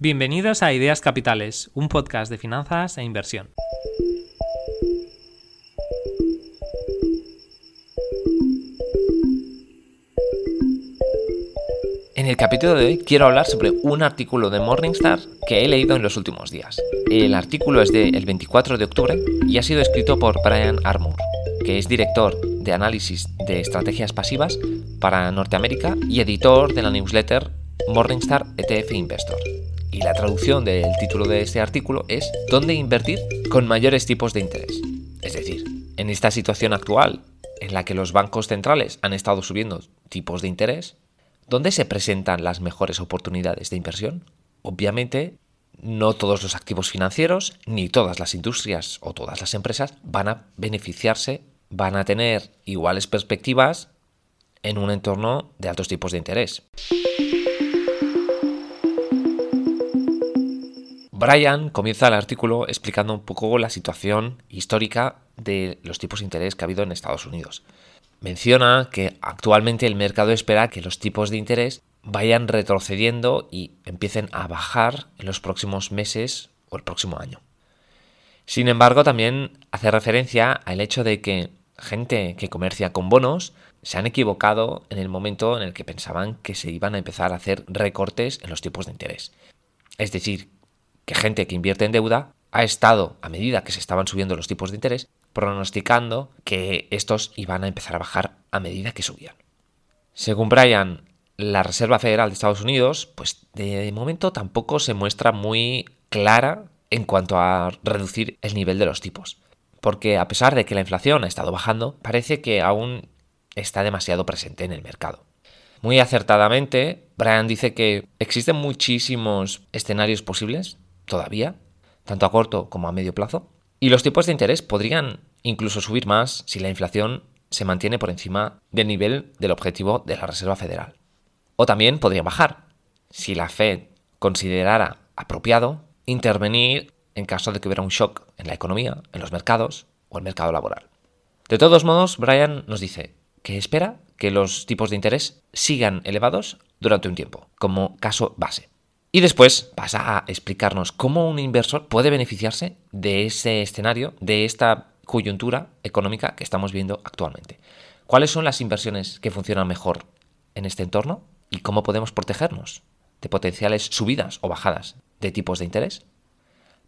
Bienvenidos a Ideas Capitales, un podcast de finanzas e inversión. En el capítulo de hoy quiero hablar sobre un artículo de Morningstar que he leído en los últimos días. El artículo es del 24 de octubre y ha sido escrito por Brian Armour, que es director de análisis de estrategias pasivas para Norteamérica y editor de la newsletter Morningstar ETF Investor y la traducción del título de este artículo es ¿Dónde invertir con mayores tipos de interés? Es decir, en esta situación actual en la que los bancos centrales han estado subiendo tipos de interés, ¿dónde se presentan las mejores oportunidades de inversión? Obviamente, no todos los activos financieros, ni todas las industrias o todas las empresas van a beneficiarse, van a tener iguales perspectivas en un entorno de altos tipos de interés. Brian comienza el artículo explicando un poco la situación histórica de los tipos de interés que ha habido en Estados Unidos. Menciona que actualmente el mercado espera que los tipos de interés vayan retrocediendo y empiecen a bajar en los próximos meses o el próximo año. Sin embargo, también hace referencia al hecho de que gente que comercia con bonos se han equivocado en el momento en el que pensaban que se iban a empezar a hacer recortes en los tipos de interés. Es decir, que gente que invierte en deuda ha estado, a medida que se estaban subiendo los tipos de interés, pronosticando que estos iban a empezar a bajar a medida que subían. Según Brian, la Reserva Federal de Estados Unidos, pues de momento tampoco se muestra muy clara en cuanto a reducir el nivel de los tipos. Porque a pesar de que la inflación ha estado bajando, parece que aún está demasiado presente en el mercado. Muy acertadamente, Brian dice que existen muchísimos escenarios posibles todavía, tanto a corto como a medio plazo. Y los tipos de interés podrían incluso subir más si la inflación se mantiene por encima del nivel del objetivo de la Reserva Federal. O también podrían bajar si la Fed considerara apropiado intervenir en caso de que hubiera un shock en la economía, en los mercados o el mercado laboral. De todos modos, Brian nos dice que espera que los tipos de interés sigan elevados durante un tiempo, como caso base. Y después pasa a explicarnos cómo un inversor puede beneficiarse de ese escenario, de esta coyuntura económica que estamos viendo actualmente. ¿Cuáles son las inversiones que funcionan mejor en este entorno? ¿Y cómo podemos protegernos de potenciales subidas o bajadas de tipos de interés?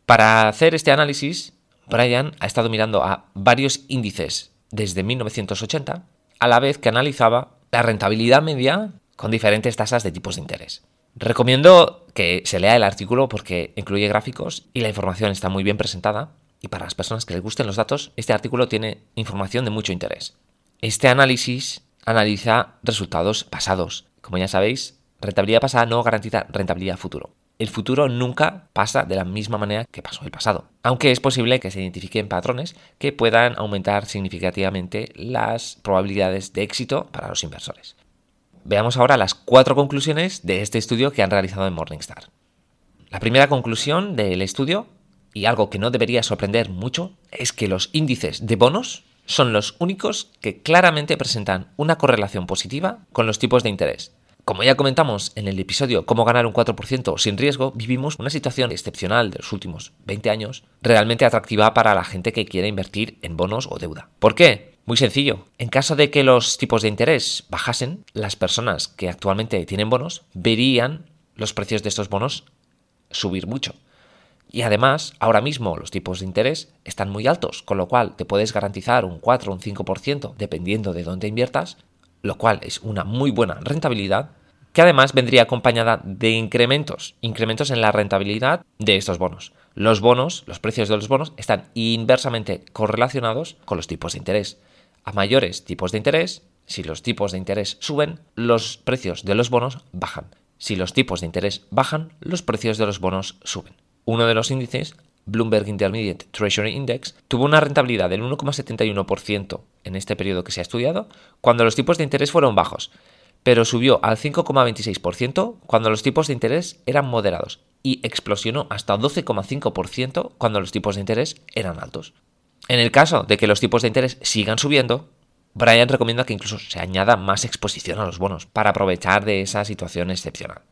Para hacer este análisis, Brian ha estado mirando a varios índices desde 1980, a la vez que analizaba la rentabilidad media con diferentes tasas de tipos de interés. Recomiendo que se lea el artículo porque incluye gráficos y la información está muy bien presentada. Y para las personas que les gusten los datos, este artículo tiene información de mucho interés. Este análisis analiza resultados pasados. Como ya sabéis, rentabilidad pasada no garantiza rentabilidad futuro. El futuro nunca pasa de la misma manera que pasó el pasado, aunque es posible que se identifiquen patrones que puedan aumentar significativamente las probabilidades de éxito para los inversores. Veamos ahora las cuatro conclusiones de este estudio que han realizado en Morningstar. La primera conclusión del estudio, y algo que no debería sorprender mucho, es que los índices de bonos son los únicos que claramente presentan una correlación positiva con los tipos de interés. Como ya comentamos en el episodio Cómo ganar un 4% sin riesgo, vivimos una situación excepcional de los últimos 20 años, realmente atractiva para la gente que quiere invertir en bonos o deuda. ¿Por qué? Muy sencillo. En caso de que los tipos de interés bajasen, las personas que actualmente tienen bonos verían los precios de estos bonos subir mucho. Y además, ahora mismo los tipos de interés están muy altos, con lo cual te puedes garantizar un 4 o un 5% dependiendo de dónde inviertas, lo cual es una muy buena rentabilidad, que además vendría acompañada de incrementos, incrementos en la rentabilidad de estos bonos. Los bonos, los precios de los bonos, están inversamente correlacionados con los tipos de interés a mayores tipos de interés, si los tipos de interés suben, los precios de los bonos bajan. Si los tipos de interés bajan, los precios de los bonos suben. Uno de los índices, Bloomberg Intermediate Treasury Index, tuvo una rentabilidad del 1,71% en este periodo que se ha estudiado, cuando los tipos de interés fueron bajos, pero subió al 5,26% cuando los tipos de interés eran moderados y explosionó hasta 12,5% cuando los tipos de interés eran altos. En el caso de que los tipos de interés sigan subiendo, Brian recomienda que incluso se añada más exposición a los bonos para aprovechar de esa situación excepcional.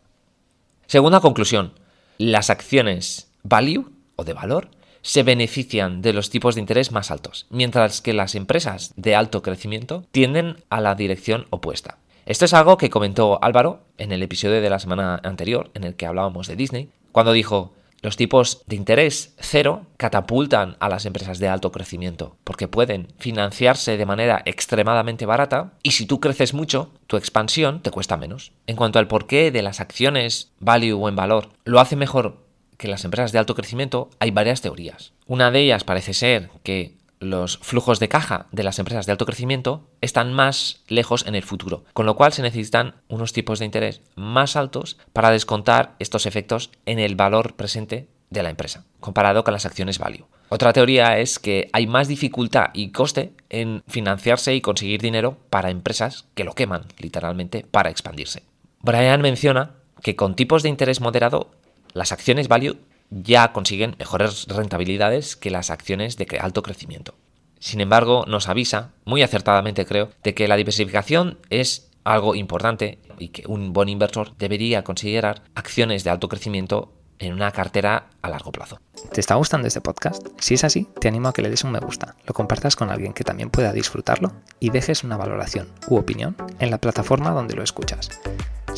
Segunda conclusión. Las acciones value o de valor se benefician de los tipos de interés más altos, mientras que las empresas de alto crecimiento tienden a la dirección opuesta. Esto es algo que comentó Álvaro en el episodio de la semana anterior, en el que hablábamos de Disney, cuando dijo, los tipos de interés cero catapultan a las empresas de alto crecimiento porque pueden financiarse de manera extremadamente barata y si tú creces mucho, tu expansión te cuesta menos. En cuanto al porqué de las acciones value o en valor, lo hace mejor que las empresas de alto crecimiento, hay varias teorías. Una de ellas parece ser que los flujos de caja de las empresas de alto crecimiento están más lejos en el futuro, con lo cual se necesitan unos tipos de interés más altos para descontar estos efectos en el valor presente de la empresa, comparado con las acciones value. Otra teoría es que hay más dificultad y coste en financiarse y conseguir dinero para empresas que lo queman, literalmente, para expandirse. Brian menciona que con tipos de interés moderado, las acciones value ya consiguen mejores rentabilidades que las acciones de alto crecimiento. Sin embargo, nos avisa, muy acertadamente creo, de que la diversificación es algo importante y que un buen inversor debería considerar acciones de alto crecimiento en una cartera a largo plazo. ¿Te está gustando este podcast? Si es así, te animo a que le des un me gusta, lo compartas con alguien que también pueda disfrutarlo y dejes una valoración u opinión en la plataforma donde lo escuchas.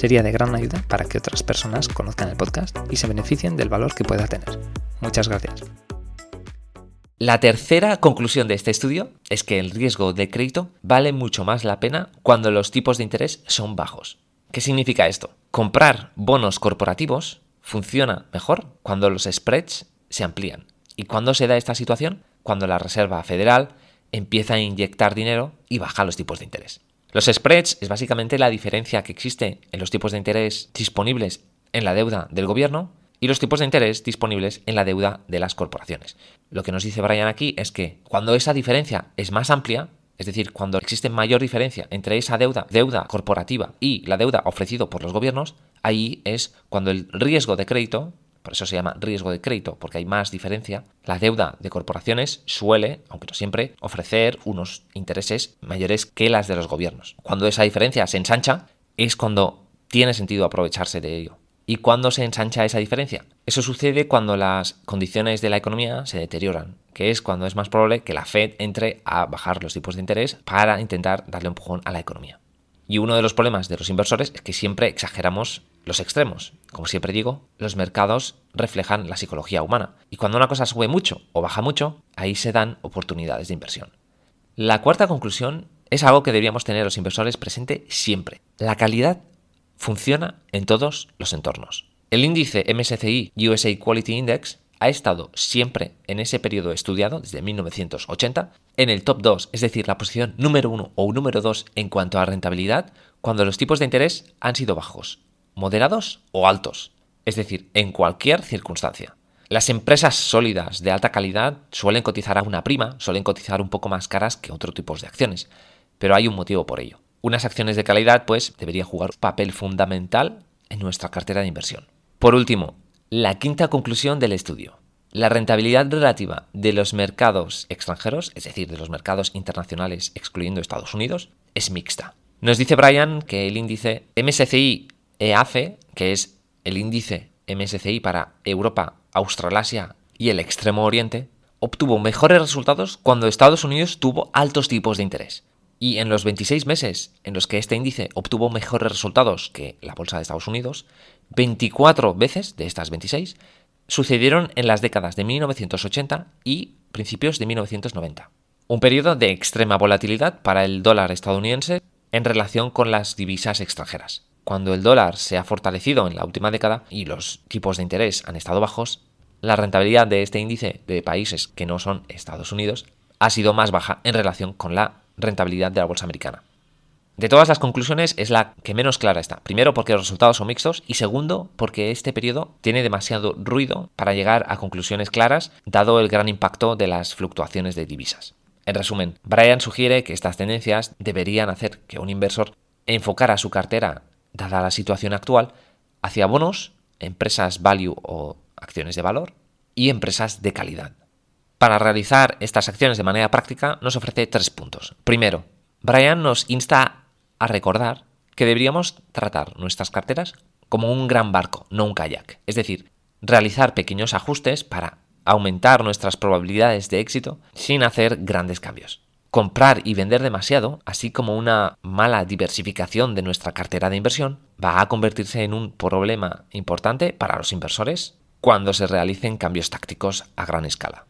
Sería de gran ayuda para que otras personas conozcan el podcast y se beneficien del valor que pueda tener. Muchas gracias. La tercera conclusión de este estudio es que el riesgo de crédito vale mucho más la pena cuando los tipos de interés son bajos. ¿Qué significa esto? Comprar bonos corporativos funciona mejor cuando los spreads se amplían. ¿Y cuándo se da esta situación? Cuando la Reserva Federal empieza a inyectar dinero y baja los tipos de interés. Los spreads es básicamente la diferencia que existe en los tipos de interés disponibles en la deuda del gobierno y los tipos de interés disponibles en la deuda de las corporaciones. Lo que nos dice Brian aquí es que cuando esa diferencia es más amplia, es decir, cuando existe mayor diferencia entre esa deuda, deuda corporativa y la deuda ofrecida por los gobiernos, ahí es cuando el riesgo de crédito por eso se llama riesgo de crédito, porque hay más diferencia. La deuda de corporaciones suele, aunque no siempre, ofrecer unos intereses mayores que las de los gobiernos. Cuando esa diferencia se ensancha, es cuando tiene sentido aprovecharse de ello. ¿Y cuándo se ensancha esa diferencia? Eso sucede cuando las condiciones de la economía se deterioran, que es cuando es más probable que la Fed entre a bajar los tipos de interés para intentar darle empujón a la economía. Y uno de los problemas de los inversores es que siempre exageramos los extremos. Como siempre digo, los mercados reflejan la psicología humana. Y cuando una cosa sube mucho o baja mucho, ahí se dan oportunidades de inversión. La cuarta conclusión es algo que deberíamos tener los inversores presente siempre. La calidad funciona en todos los entornos. El índice MSCI USA Quality Index ha estado siempre en ese periodo estudiado, desde 1980, en el top 2, es decir, la posición número 1 o número 2 en cuanto a rentabilidad, cuando los tipos de interés han sido bajos, moderados o altos, es decir, en cualquier circunstancia. Las empresas sólidas de alta calidad suelen cotizar a una prima, suelen cotizar un poco más caras que otros tipos de acciones, pero hay un motivo por ello. Unas acciones de calidad, pues, deberían jugar un papel fundamental en nuestra cartera de inversión. Por último, la quinta conclusión del estudio. La rentabilidad relativa de los mercados extranjeros, es decir, de los mercados internacionales excluyendo Estados Unidos, es mixta. Nos dice Brian que el índice MSCI EAFE, que es el índice MSCI para Europa, Australasia y el Extremo Oriente, obtuvo mejores resultados cuando Estados Unidos tuvo altos tipos de interés. Y en los 26 meses en los que este índice obtuvo mejores resultados que la bolsa de Estados Unidos, 24 veces de estas 26 sucedieron en las décadas de 1980 y principios de 1990. Un periodo de extrema volatilidad para el dólar estadounidense en relación con las divisas extranjeras. Cuando el dólar se ha fortalecido en la última década y los tipos de interés han estado bajos, la rentabilidad de este índice de países que no son Estados Unidos ha sido más baja en relación con la rentabilidad de la bolsa americana. De todas las conclusiones es la que menos clara está. Primero porque los resultados son mixtos y segundo porque este periodo tiene demasiado ruido para llegar a conclusiones claras dado el gran impacto de las fluctuaciones de divisas. En resumen, Brian sugiere que estas tendencias deberían hacer que un inversor enfocara su cartera dada la situación actual, hacia bonos, empresas value o acciones de valor y empresas de calidad. Para realizar estas acciones de manera práctica nos ofrece tres puntos. Primero, Brian nos insta a recordar que deberíamos tratar nuestras carteras como un gran barco, no un kayak. Es decir, realizar pequeños ajustes para aumentar nuestras probabilidades de éxito sin hacer grandes cambios. Comprar y vender demasiado, así como una mala diversificación de nuestra cartera de inversión, va a convertirse en un problema importante para los inversores cuando se realicen cambios tácticos a gran escala.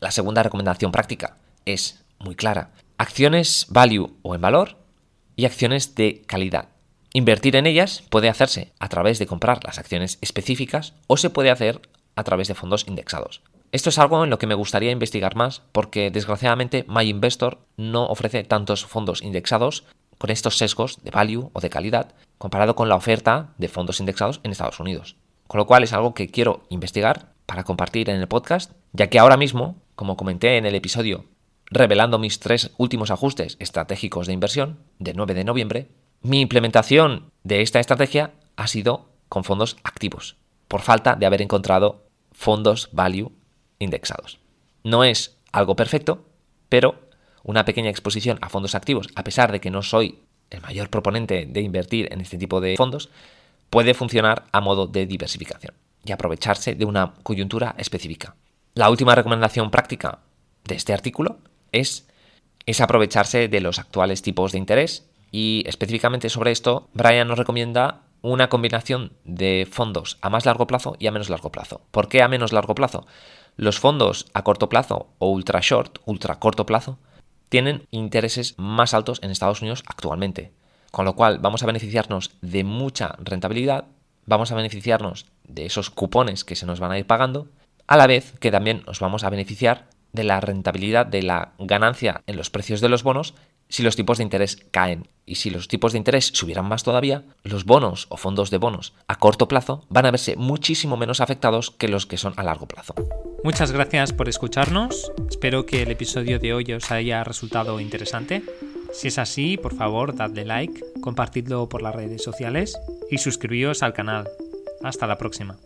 La segunda recomendación práctica es muy clara. Acciones value o en valor y acciones de calidad. Invertir en ellas puede hacerse a través de comprar las acciones específicas o se puede hacer a través de fondos indexados. Esto es algo en lo que me gustaría investigar más porque desgraciadamente MyInvestor no ofrece tantos fondos indexados con estos sesgos de value o de calidad comparado con la oferta de fondos indexados en Estados Unidos. Con lo cual es algo que quiero investigar para compartir en el podcast, ya que ahora mismo, como comenté en el episodio revelando mis tres últimos ajustes estratégicos de inversión del 9 de noviembre, mi implementación de esta estrategia ha sido con fondos activos, por falta de haber encontrado fondos value indexados. No es algo perfecto, pero una pequeña exposición a fondos activos, a pesar de que no soy el mayor proponente de invertir en este tipo de fondos, puede funcionar a modo de diversificación y aprovecharse de una coyuntura específica. La última recomendación práctica de este artículo es, es aprovecharse de los actuales tipos de interés y específicamente sobre esto, Brian nos recomienda una combinación de fondos a más largo plazo y a menos largo plazo. ¿Por qué a menos largo plazo? Los fondos a corto plazo o ultra short, ultra corto plazo, tienen intereses más altos en Estados Unidos actualmente. Con lo cual vamos a beneficiarnos de mucha rentabilidad, vamos a beneficiarnos de esos cupones que se nos van a ir pagando, a la vez que también nos vamos a beneficiar de la rentabilidad de la ganancia en los precios de los bonos si los tipos de interés caen. Y si los tipos de interés subieran más todavía, los bonos o fondos de bonos a corto plazo van a verse muchísimo menos afectados que los que son a largo plazo. Muchas gracias por escucharnos. Espero que el episodio de hoy os haya resultado interesante. Si es así, por favor, dadle like, compartidlo por las redes sociales y suscribíos al canal. Hasta la próxima.